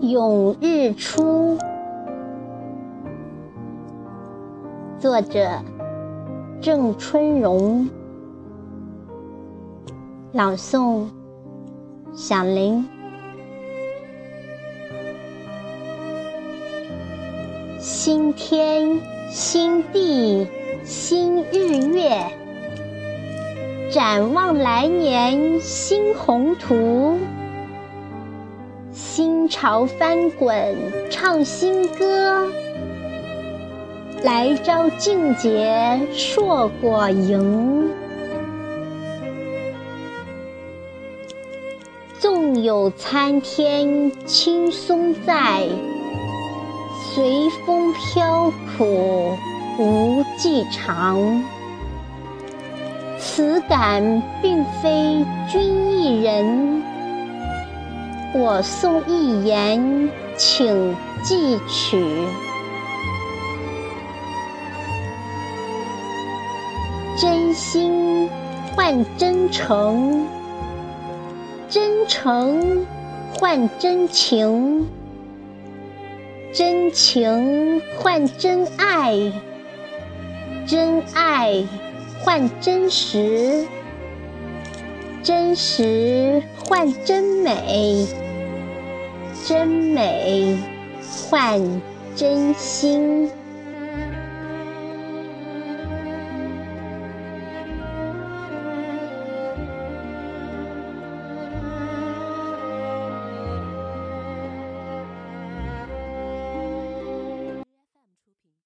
咏日出，作者郑春荣，朗诵响铃。新天新地新日月，展望来年新宏图。心潮翻滚唱新歌，来朝劲节硕果盈。纵有参天青松在，随风飘苦无计长。此感并非君一人。我送一言，请记取。真心换真诚，真诚换真情，真情换真爱，真爱换真实。真实换真美，真美换真心。